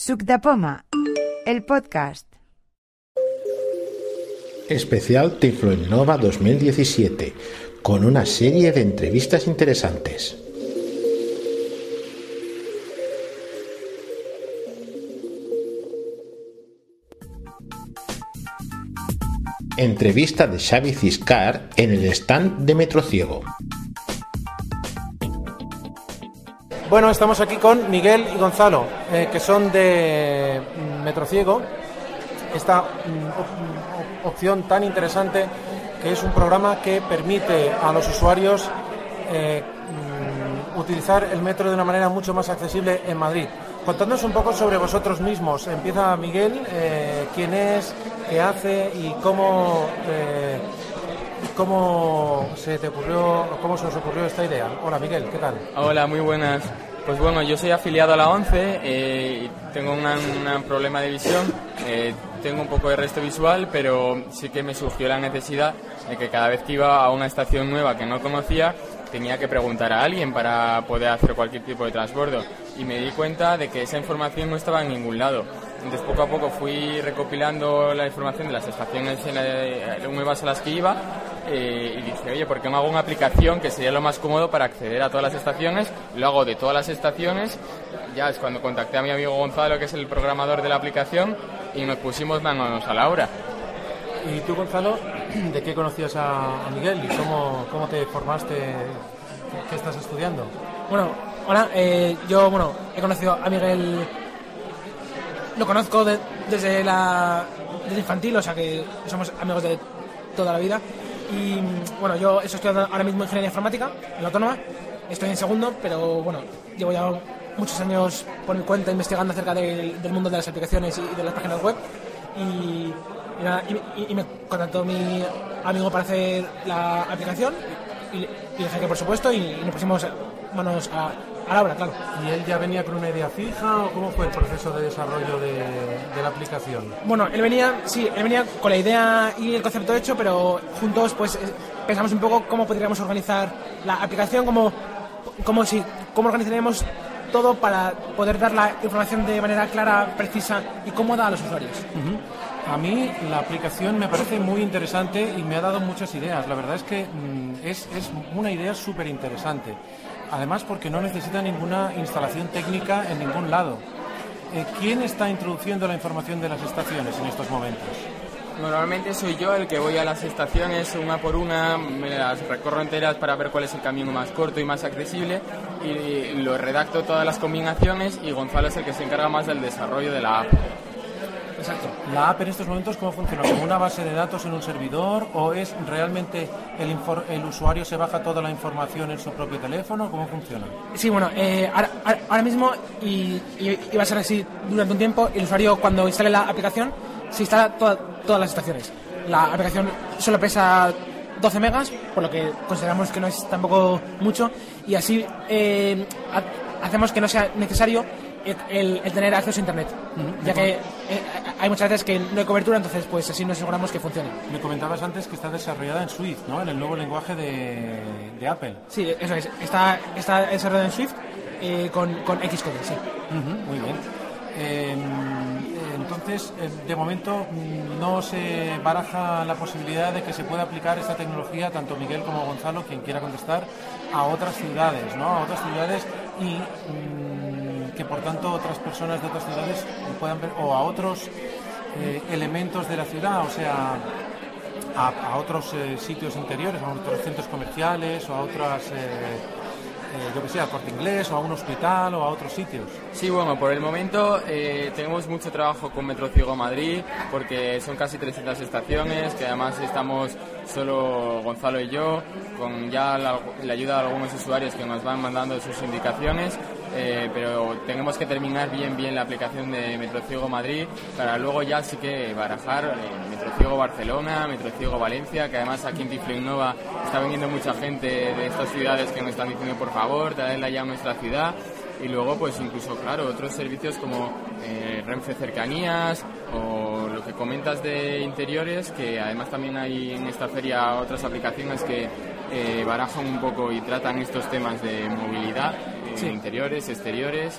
Suc el podcast. Especial Tiflo Innova 2017, con una serie de entrevistas interesantes. Entrevista de Xavi Ciscar en el stand de Metrociego. Bueno, estamos aquí con Miguel y Gonzalo, eh, que son de mm, Metrociego, esta mm, op- opción tan interesante que es un programa que permite a los usuarios eh, mm, utilizar el metro de una manera mucho más accesible en Madrid. Contadnos un poco sobre vosotros mismos. Empieza Miguel, eh, quién es, qué hace y cómo, cómo se te ocurrió, cómo se os ocurrió esta idea. Hola Miguel, ¿qué tal? Hola, muy buenas. Pues bueno, yo soy afiliado a la ONCE eh, y tengo un problema de visión. eh, tengo un poco de resto visual, pero sí que me surgió la necesidad de que cada vez que iba a una estación nueva que no conocía, tenía que preguntar a alguien para poder hacer cualquier tipo de transbordo. Y me di cuenta de que esa información no estaba en ningún lado. Entonces poco a poco fui recopilando la información de las estaciones en la- eh, nuevas a las que iba eh, y dije, oye, ¿por qué no hago una aplicación que sería lo más cómodo para acceder a todas las estaciones? Lo hago de todas las estaciones. Ya es cuando contacté a mi amigo Gonzalo, que es el programador de la aplicación, y nos pusimos manos a la obra. ¿Y tú, Gonzalo, de qué conocías a, a Miguel y cómo, cómo te formaste? ¿Qué, qué estás estudiando? Bueno, hola, eh, yo bueno, he conocido a Miguel, lo conozco de- desde la desde infantil, o sea que somos amigos de toda la vida. Y bueno, yo estoy estudiando ahora mismo ingeniería informática en la autónoma, estoy en segundo, pero bueno, llevo ya muchos años por mi cuenta investigando acerca del, mundo de las aplicaciones y de las páginas web. Y, me contactó mi amigo para hacer la aplicación y, dije que por supuesto y nos pusimos manos a, a la obra, claro. ¿Y él ya venía con una idea fija o cómo fue el proceso de desarrollo de, de la aplicación? Bueno, él venía, sí, él venía con la idea y el concepto hecho, pero juntos pues eh, pensamos un poco cómo podríamos organizar la aplicación, cómo, cómo, si, cómo organizaríamos todo para poder dar la información de manera clara, precisa y cómoda a los usuarios. A mí la aplicación me parece muy interesante y me ha dado muchas ideas. La verdad es que mm, es, es una idea súper interesante. Además porque no necesita ninguna instalación técnica en ningún lado. Eh, ¿Quién está introduciendo la información de las estaciones en estos momentos? Normalmente soy yo el que voy a las estaciones una por una, me las recorro enteras para ver cuál es el camino más corto y más accesible y lo redacto todas las combinaciones y Gonzalo es el que se encarga más del desarrollo de la app. Exacto. ¿La app en estos momentos cómo funciona? ¿Como una base de datos en un servidor o es realmente el, el usuario se baja toda la información en su propio teléfono? ¿Cómo funciona? Sí, bueno, eh, ahora, ahora- mismo y, y- y va a ser así durante un tiempo, el usuario cuando instale la aplicación se instala toda- todas las estaciones. La aplicación solo pesa 12 megas, por lo que consideramos que no es tampoco mucho, y así eh, ha- hacemos que no sea necesario el, el- tener acceso a Internet, ya que eh, hay muchas veces que no hay cobertura, entonces pues así nos aseguramos que funcione. Me comentabas antes que está desarrollada en Swift, ¿no? En el nuevo lenguaje de, de Apple. Sí, eso es, está, está desarrollado en Swift eh, con, con Xcode, sí. Ujú, Muy bien. Eh, entonces, eh, de momento mm, no se baraja la posibilidad de que se pueda aplicar esta tecnología, tanto Miguel como Gonzalo, quien quiera contestar, a otras ciudades, ¿no? A otras ciudades y mm, que por tanto otras personas de otras ciudades puedan ver, o a otros eh, elementos de la ciudad, o sea, a, otros eh, sitios interiores, a otros centros comerciales o a otras, eh, yo que sé, a Corte Inglés o a un hospital o a otros sitios. Sí, bueno, por el momento tenemos mucho trabajo con Metro Ciego Madrid porque son casi 300 estaciones, que además estamos solo Gonzalo y yo, con ya la ayuda de algunos usuarios que nos van mandando sus indicaciones, eh, pero tenemos que terminar bien bien la aplicación de Metro Ciego Madrid para luego ya sí que barajar eh, Metro Ciego Barcelona, Metro Ciego Valencia, que además aquí en Tiflo Innova está viniendo mucha gente de estas ciudades que nos están diciendo por favor, traedla ya a nuestra ciudad y luego pues incluso claro otros servicios como eh, Renfe Cercanías o lo que comentas de interiores que además también hay en esta feria otras aplicaciones que eh, barajan un poco y tratan estos temas de movilidad Sí. interiores exteriores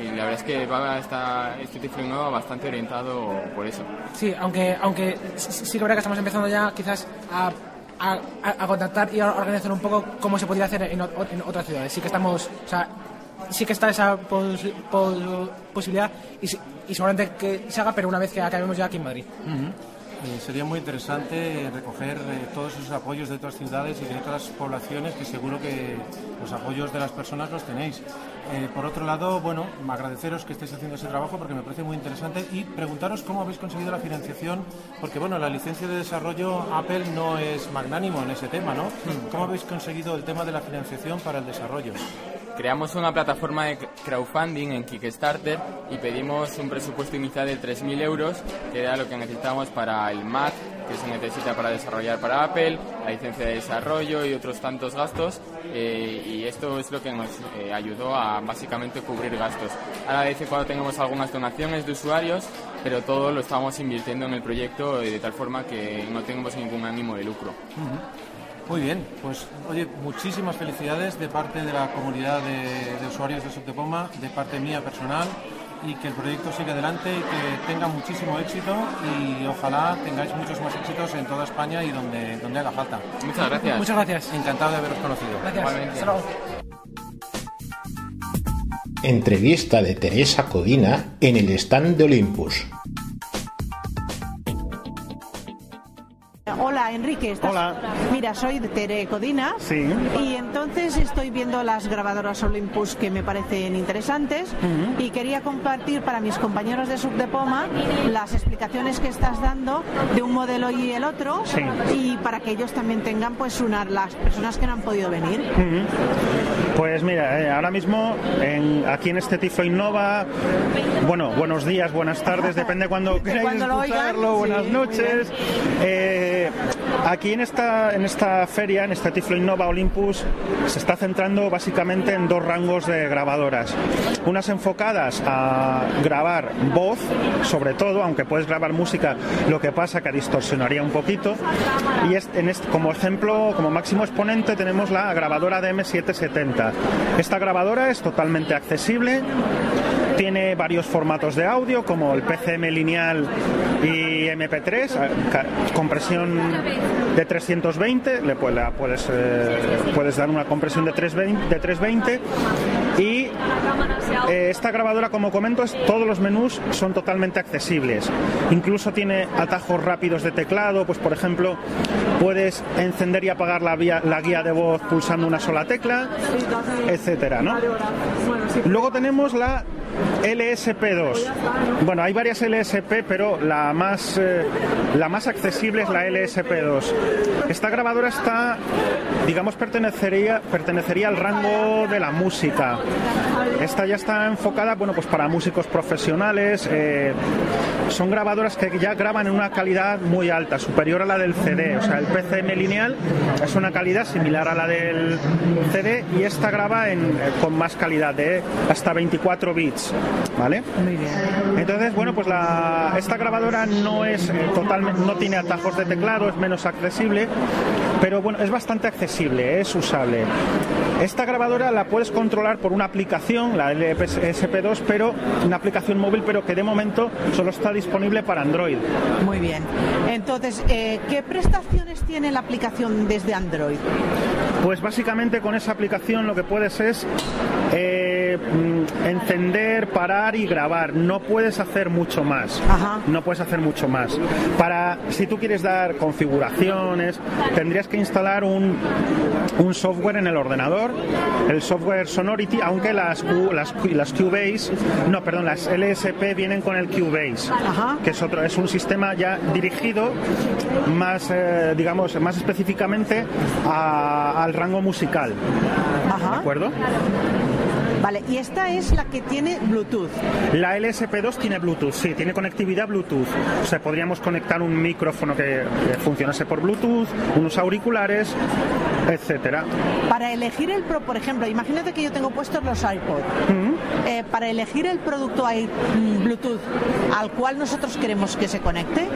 y la verdad es que va esta, este Tiflo Innova bastante orientado por eso. Sí, aunque, aunque sí que verdad que estamos empezando ya quizás a, a, a contactar y a organizar un poco cómo se podría hacer en, en otras ciudades. Sí que estamos, o sea, sí que está esa pos- pos- posibilidad y, y seguramente que se haga, pero una vez que acabemos ya aquí en Madrid. Eh, sería muy interesante recoger eh, todos esos apoyos de otras ciudades y de otras poblaciones que seguro que los apoyos de las personas los tenéis. Eh, por otro lado, bueno, agradeceros que estéis haciendo ese trabajo porque me parece muy interesante y preguntaros cómo habéis conseguido la financiación, porque bueno, la licencia de desarrollo Apple no es magnánimo en ese tema, ¿no? ¿Cómo habéis conseguido el tema de la financiación para el desarrollo? Creamos una plataforma de crowdfunding en Kickstarter y pedimos un presupuesto inicial de 3.000 euros, que era lo que necesitamos para el Mac, que se necesita para desarrollar para Apple, la licencia de desarrollo y otros tantos gastos. eh, y esto es lo que nos eh, ayudó a básicamente cubrir gastos. Ahora de vez cuando tenemos algunas donaciones de usuarios, pero todo lo estamos invirtiendo en el proyecto eh, de tal forma que no tenemos ningún ánimo de lucro. Muy bien, pues oye, muchísimas felicidades de parte de la comunidad de, de usuarios de Subdepoma, de parte mía personal y que el proyecto siga adelante y que tenga muchísimo éxito y ojalá tengáis muchos más éxitos en toda España y donde, donde haga falta. Muchas gracias. Muchas gracias. Encantado de haberos conocido. Gracias. Igualmente. Hasta luego. Entrevista de Teresa Codina en el stand de Olympus. Hola Enrique, ¿estás? Hola. Mira, soy de Tere Codina Sí. y entonces estoy viendo las grabadoras Olympus que me parecen interesantes y quería compartir para mis compañeros de Subdepoma las explicaciones que estás dando de un modelo y el otro Sí. y para que ellos también tengan pues una las personas que no han podido venir. Pues mira, eh, ahora mismo en- aquí en este Tiflo Innova, bueno, buenos días, buenas tardes, depende cuando queráis oigan, escucharlo, buenas sí, noches. Eh, aquí en esta, en esta feria, en este Tiflo Innova Olympus, se está centrando básicamente en dos rangos de grabadoras. Unas enfocadas a grabar voz, sobre todo, aunque puedes grabar música, lo que pasa que distorsionaría un poquito. Y es- en este- como ejemplo, como máximo exponente, tenemos la grabadora DM770. Esta grabadora es totalmente accesible. Tiene varios formatos de audio como el PCM lineal y MP3, a- ca- compresión de 320, le pu- la puedes, eh, puedes dar una compresión de 320, de 320 y eh, esta grabadora, como comento, es- todos los menús son totalmente accesibles. Incluso tiene atajos rápidos de teclado, pues por ejemplo, puedes encender y apagar la, vía- la guía de voz pulsando una sola tecla, etcétera, ¿no? Luego tenemos la LSP2. Bueno, hay varias LSP, pero la más, eh, la más accesible es la LSP2. Esta grabadora está, digamos, pertenecería, pertenecería al rango de la música. Esta ya está enfocada, bueno, pues para músicos profesionales. eh, son grabadoras que ya graban en una calidad muy alta, superior a la del CD. O sea, el PCM lineal es una calidad similar a la del CD y esta graba en, eh, con más calidad, de hasta 24 bits. ¿Vale? Muy bien. Entonces, bueno, pues la, esta grabadora no es eh, totalmente, no tiene atajos de teclado, es menos accesible, pero bueno, es bastante accesible, es usable. Esta grabadora la puedes controlar por una aplicación, la LSP2, pero una aplicación móvil, pero que de momento solo está disponible para Android. Muy bien. Entonces, eh, ¿qué prestaciones tiene la aplicación desde Android? Pues básicamente con esa aplicación lo que puedes es eh, mm, encender, parar y grabar. No puedes hacer mucho más. Ajá. No puedes hacer mucho más. Para si tú quieres dar configuraciones, tendrías que instalar un, un software en el ordenador, el software Sonority, aunque las Q- las, las Cubase, no, perdón, las LSP vienen con el Cubase, Ajá. que es otro, es un sistema ya dirigido más, eh, digamos, más específicamente a- al rango musical. ¿De Ajá. acuerdo? Vale, y esta es la que tiene Bluetooth. La LSP2 tiene Bluetooth, sí, tiene conectividad Bluetooth. O sea, podríamos conectar un micrófono que, que funcionase por Bluetooth, unos auriculares, etcétera. Para elegir el pro, por ejemplo, imagínate que yo tengo puestos los iPod. Eh, para elegir el producto mm, Bluetooth al cual nosotros queremos que se conecte,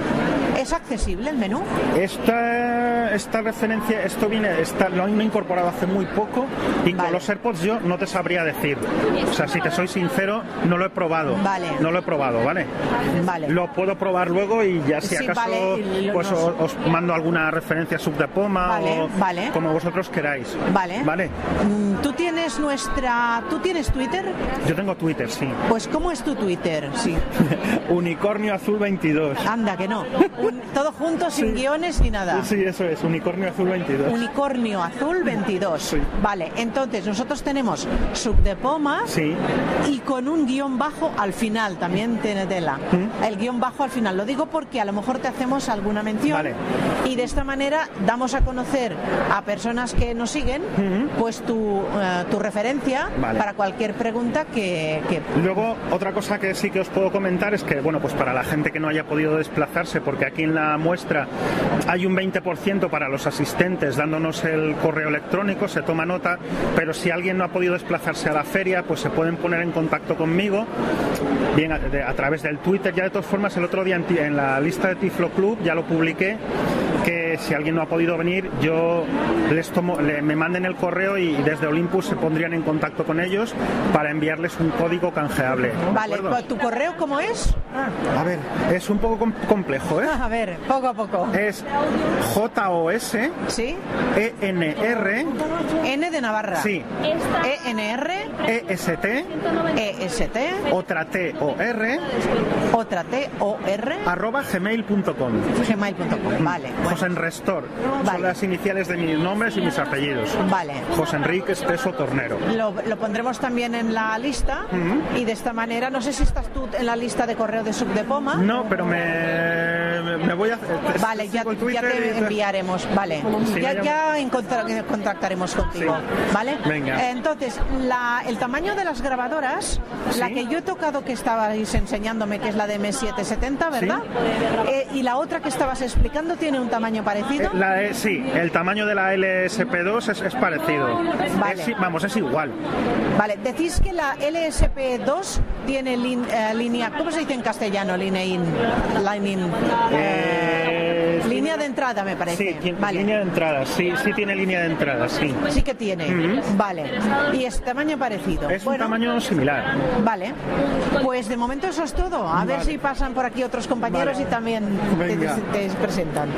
¿Es accesible el menú? Esta, esta referencia, esto viene, esta, lo han incorporado hace muy poco y con los AirPods yo no te sabría decir. O sea, si te soy sincero, no lo he probado. Vale. No lo he probado, ¿vale? Vale. Lo puedo probar luego y ya si Sí, acaso vale, pues os, os mando alguna referencia sub de poma Vale, o vale. como vosotros queráis. Vale. Vale. Mm, ¿Tú tienes nuestra... ¿Tú tienes Twitter? Yo tengo Twitter, sí. Pues ¿cómo es tu Twitter? Sí. Unicornio Azul 22. Anda, que no. Todo junto, sin guiones ni nada. Sí, eso es, Unicornio Azul 22. Unicornio Azul 22. Sí. Vale, entonces nosotros tenemos sub de poma Sí. y con un guion bajo al final, también tiene tela. El guion bajo al final. Lo digo porque a lo mejor te hacemos alguna mención Vale. y de esta manera damos a conocer a personas que nos siguen pues tu, eh, tu referencia Vale. para cualquier pregunta que, que- Luego, otra cosa que sí que os puedo comentar es que, bueno, pues para la gente que no haya podido desplazarse, porque aquí en la muestra hay un 20% para los asistentes dándonos el correo electrónico, se toma nota, pero si alguien no ha podido desplazarse a la feria, pues se pueden poner en contacto conmigo, bien a, través del Twitter. Ya de todas formas, el otro día en, en la lista de Tiflo Club ya lo publiqué, que si alguien no ha podido venir, yo les tomo, le- me manden el correo y desde Olympus se pondrían en contacto con ellos para enviarles un código canjeable. ¿de Vale, ¿tu correo cómo es? A ver, es un poco com- complejo, ¿eh? A ver, poco a poco. Es J-O-S-E-N-R, ¿Sí? N de Navarra. sí, E ENR, E-S-T, EST, otra T-O-R, otra T, O, R, arroba gmail.com. gmail.com. Vale, bueno, José Restor, Vale. son las iniciales de mis nombres y mis apellidos. vale. José Enrique Espeso Tornero. Lo, lo pondremos también en la lista y de esta manera, no sé si estás tú en la lista de correo de Subdepoma. No, pero me, me voy a... te- Vale, ya, ya te enviaremos, vale. Ya ya contactaremos contigo, Sí. ¿vale? Venga. Eh, Entonces, la- el tamaño de las grabadoras, la que yo he tocado que estabais enseñándome, que es la de M770, ¿verdad? Eh, y la otra que estabas explicando tiene un tamaño parecido. Eh, La E- sí, el tamaño de la LSP2 es, es parecido. Vale. Es vamos, es igual. Vale, decís que la LSP2 tiene lin- eh, línea, ¿cómo se dice en castellano? Línea in, line in, Eh, línea de entrada, me parece. Sí, tiene vale. línea de entrada, sí, sí tiene línea de entrada, sí. Sí que tiene. Vale. Y es tamaño parecido. Es un Bueno, tamaño similar. Vale. Pues de momento eso es todo. A ver si pasan por aquí otros compañeros Vale. y también te, te presentan.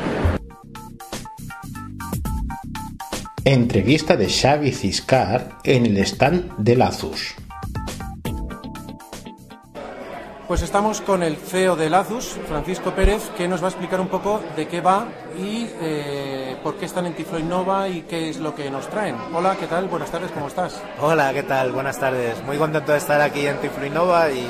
Entrevista de Xavi Ciscar en el stand de Lazus. Pues estamos con el CEO de Lazus, Francisco Pérez, que nos va a explicar un poco de qué va y eh, por qué están en Tiflo Innova y qué es lo que nos traen. Hola, ¿qué tal? Buenas tardes, ¿cómo estás? Hola, ¿qué tal? Buenas tardes. Muy contento de estar aquí en Tiflo Innova y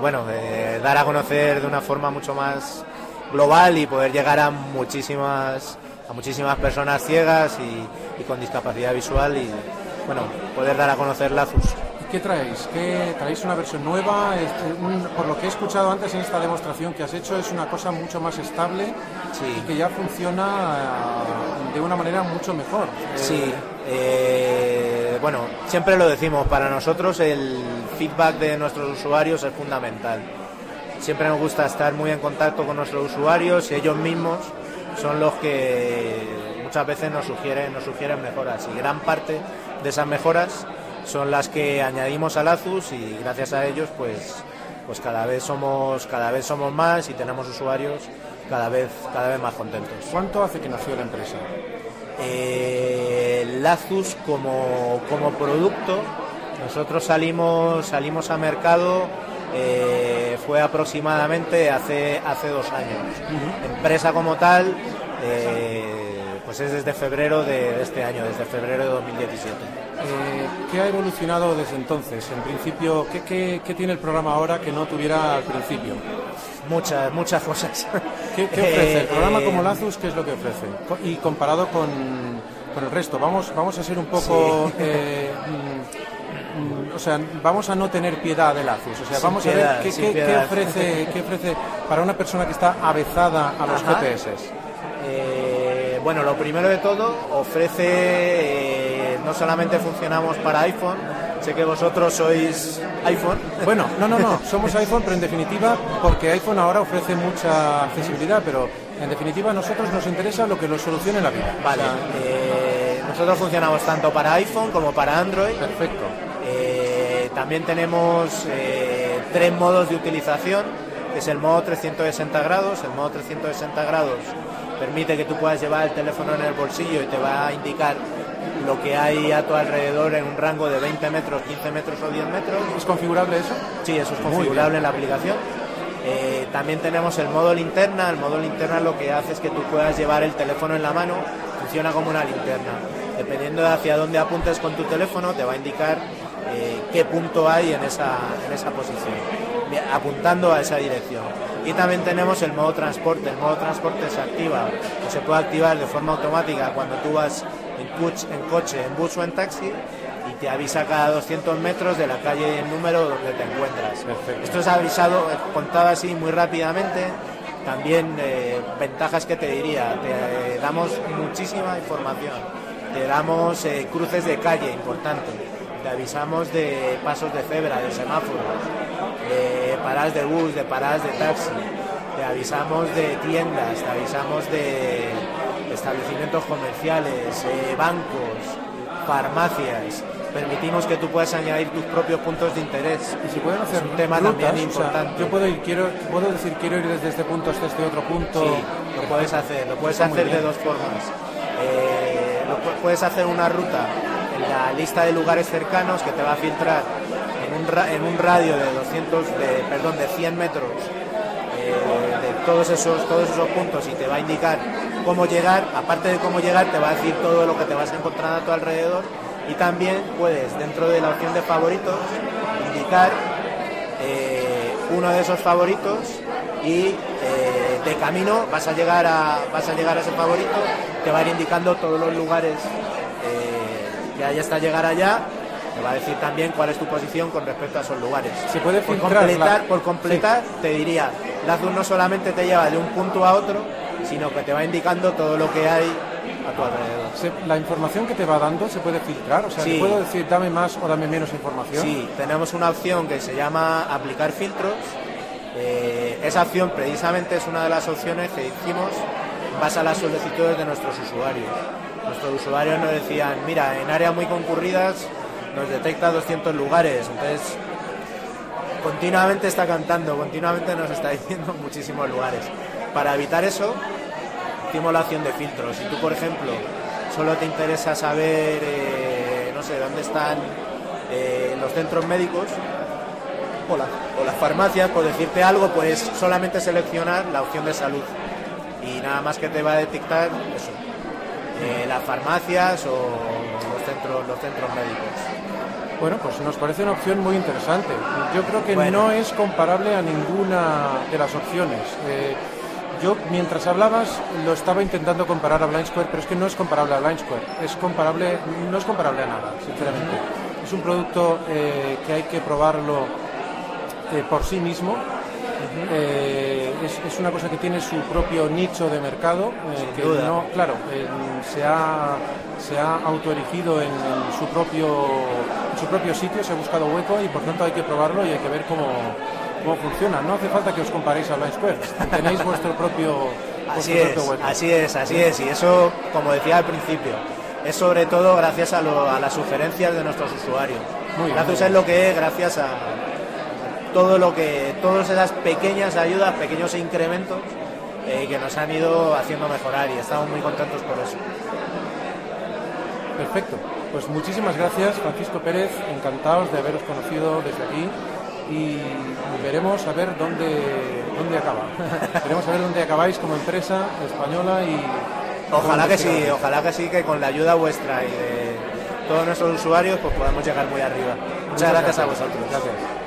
bueno, de dar a conocer de una forma mucho más global y poder llegar a muchísimas a muchísimas personas ciegas y, y con discapacidad visual y bueno, poder dar a conocer Lazus. ¿Y qué traéis? ¿Qué, ¿Traéis una versión nueva? Este, un- por lo que he escuchado antes en esta demostración que has hecho, es una cosa mucho más estable Sí. y que ya funciona eh, de una manera mucho mejor. Eh, Sí, eh, bueno, siempre lo decimos, para nosotros el feedback de nuestros usuarios es fundamental. Siempre nos gusta estar muy en contacto con nuestros usuarios y ellos mismos son los que muchas veces nos sugieren, nos sugieren mejoras y gran parte de esas mejoras son las que añadimos al Azus y gracias a ellos pues pues cada vez somos cada vez somos más y tenemos usuarios cada vez cada vez más contentos. ¿Cuánto hace que nació la empresa? Eh, Lazus como, como producto, nosotros salimos, salimos a mercado, eh, fue aproximadamente hace, hace dos años. Empresa como tal, eh, pues es desde febrero de este año, desde febrero de 2017. Eh, ¿Qué ha evolucionado desde entonces? En principio, ¿qué, qué, qué tiene el programa ahora que no tuviera al principio? Muchas, muchas cosas. ¿Qué, qué ofrece? El programa eh, como Lazus, ¿qué es lo que ofrece? Y comparado con, con el resto, vamos, vamos a ser un poco... eh, mm, mm, o sea, vamos a no tener piedad de Lazus. O sea, Sin vamos piedad, a ver qué, ofrece, qué ofrece para una persona que está avezada a los Ajá. GPS. Eh, bueno, lo primero de todo, ofrece, eh, no solamente funcionamos para iPhone, sé que vosotros sois iPhone. Bueno, no, no, no, somos iPhone, pero en definitiva, porque iPhone ahora ofrece mucha accesibilidad, pero En definitiva, a nosotros nos interesa lo que nos solucione la vida. Vale. O sea, eh, nosotros funcionamos tanto para iPhone como para Android. perfecto. Eh, también tenemos tres modos de utilización, que es el modo 360 grados. El modo 360 grados permite que tú puedas llevar el teléfono en el bolsillo y te va a indicar lo que hay a tu alrededor en un rango de 20 metros, 15 metros o 10 metros. ¿Es configurable eso? Sí, eso es configurable en la aplicación. Eh, también tenemos el modo linterna. El modo linterna lo que hace es que tú puedas llevar el teléfono en la mano. Funciona como una linterna. Dependiendo de hacia dónde apuntes con tu teléfono, te va a indicar eh, qué punto hay en esa, en esa posición, apuntando a esa dirección. Y también tenemos el modo transporte. El modo transporte se activa o se puede activar de forma automática cuando tú vas en, coche, en coche, en bus o en taxi y te avisa cada 200 metros de la calle y el número donde te encuentras. Perfecto. Esto es avisado, eh, contado así muy rápidamente. También eh, ventajas que te diría, te eh, damos muchísima información, te damos eh, cruces de calle, importante, te avisamos de pasos de cebra, de semáforos, de paradas de bus, de paradas de taxi, te avisamos de tiendas, te avisamos de establecimientos comerciales, eh, bancos, farmacias. Permitimos que tú puedas añadir tus propios puntos de interés. Y si pueden hacer Es un tema rutas, también o sea, importante. yo puedo ir, quiero, puedo decir quiero ir desde este punto hasta este otro punto. Sí, lo puedes hacer, lo puedes Está hacer de dos formas. Eh, lo pu- puedes hacer una ruta la lista de lugares cercanos que te va a filtrar en un, en un radio de 200, de, perdón, de 100 metros eh, de todos esos, todos esos puntos y te va a indicar cómo llegar. Aparte de cómo llegar, te va a decir todo lo que te vas a encontrar a tu alrededor y también puedes, dentro de la opción de favoritos, indicar eh, uno de esos favoritos y eh, de camino vas a llegar a vas a llegar a ese favorito te va a ir indicando todos los lugares que hay hasta llegar allá te va a decir también cuál es tu posición con respecto a esos lugares Se puede por completar la- por completar te diría Lazur no solamente te lleva de un punto a otro sino que te va indicando todo lo que hay a tu alrededor Se- la información que te va dando se puede filtrar, o sea, Sí. ¿te puedo decir dame más o dame menos información. Sí, tenemos una opción que se llama aplicar filtros. Eh, esa opción precisamente es una de las opciones que hicimos en base a las solicitudes de nuestros usuarios. Nuestros usuarios nos decían, mira, en áreas muy concurridas nos detecta 200 lugares, entonces continuamente está cantando, continuamente nos está diciendo muchísimos lugares. Para evitar eso, hicimos la opción de filtros. Si tú, por ejemplo, solo te interesa saber, eh, no sé, dónde están eh, los centros médicos o, la- o las farmacias, por decirte algo, puedes solamente seleccionar la opción de salud. Y nada más que te va a detectar eso, eh, las farmacias o los centros, los centros médicos. Bueno, pues nos parece una opción muy interesante. Yo creo que Bueno. no es comparable a ninguna de las opciones. Eh, yo, mientras hablabas, lo estaba intentando comparar a Blind Square, pero es que no es comparable a Blind Square. Es comparable, no es comparable a nada, sinceramente. Es un producto eh, que hay que probarlo por sí mismo. Eh, es, es una cosa que tiene su propio nicho de mercado, eh, que duda. no, claro, eh, se ha, se ha autoerigido en, en su propio, en su propio sitio, se ha buscado hueco y por tanto hay que probarlo y hay que ver cómo, cómo funciona. No hace falta que os comparéis a Square, tenéis vuestro propio, Así vuestro es, propio hueco. así es, así es. Y eso, como decía al principio, es sobre todo gracias a, lo- a las sugerencias de nuestros usuarios. Muy bien, Gracias muy es lo que es, gracias a todo lo que, todas esas pequeñas ayudas, pequeños incrementos eh, que nos han ido haciendo mejorar y estamos muy contentos por eso. Perfecto. Pues muchísimas gracias, Francisco Pérez. Encantados de haberos conocido desde aquí y veremos a ver dónde, dónde acaba. veremos a ver dónde acabáis como empresa española y... Ojalá que sí, ojalá que sí, que con la ayuda vuestra y de todos nuestros usuarios pues podamos llegar muy arriba. Muchas, gracias, a vosotros. Gracias.